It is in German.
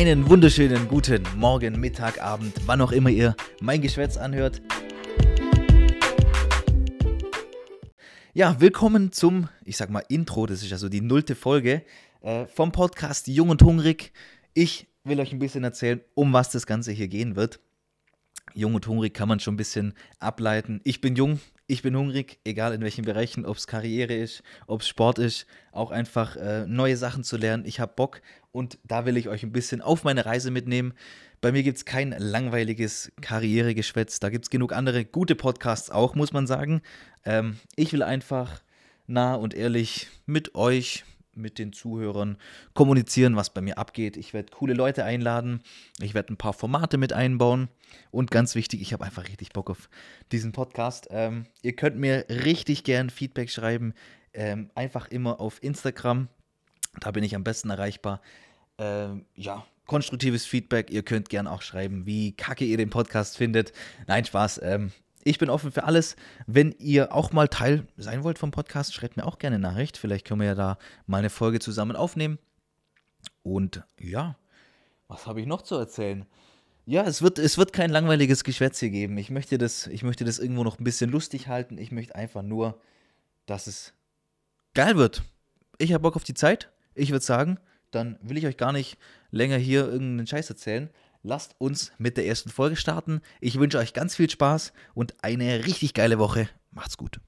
Einen wunderschönen guten Morgen, Mittag, Abend, wann auch immer ihr mein Geschwätz anhört. Ja, willkommen zum, ich sag mal, Intro. Das ist also die nullte Folge äh, vom Podcast Jung und Hungrig. Ich will euch ein bisschen erzählen, um was das Ganze hier gehen wird. Jung und hungrig kann man schon ein bisschen ableiten. Ich bin jung, ich bin hungrig, egal in welchen Bereichen, ob es Karriere ist, ob es Sport ist, auch einfach äh, neue Sachen zu lernen. Ich habe Bock und da will ich euch ein bisschen auf meine Reise mitnehmen. Bei mir gibt es kein langweiliges Karrieregeschwätz. Da gibt es genug andere gute Podcasts auch, muss man sagen. Ähm, ich will einfach nah und ehrlich mit euch, mit den Zuhörern kommunizieren, was bei mir abgeht. Ich werde coole Leute einladen. Ich werde ein paar Formate mit einbauen. Und ganz wichtig, ich habe einfach richtig Bock auf diesen Podcast. Ähm, ihr könnt mir richtig gern Feedback schreiben. Ähm, einfach immer auf Instagram. Da bin ich am besten erreichbar. Ähm, ja, konstruktives Feedback. Ihr könnt gern auch schreiben, wie kacke ihr den Podcast findet. Nein, Spaß. Ich bin offen für alles. Wenn ihr auch mal Teil sein wollt vom Podcast, schreibt mir auch gerne eine Nachricht. Vielleicht können wir ja da mal eine Folge zusammen aufnehmen. Und ja, was habe ich noch zu erzählen? Ja, es wird, es wird kein langweiliges Geschwätz hier geben. Ich möchte, das, ich möchte das irgendwo noch ein bisschen lustig halten. Ich möchte einfach nur, dass es geil wird. Ich habe Bock auf die Zeit. Ich würde sagen, dann will ich euch gar nicht länger hier irgendeinen Scheiß erzählen. Lasst uns mit der ersten Folge starten. Ich wünsche euch ganz viel Spaß und eine richtig geile Woche. Macht's gut.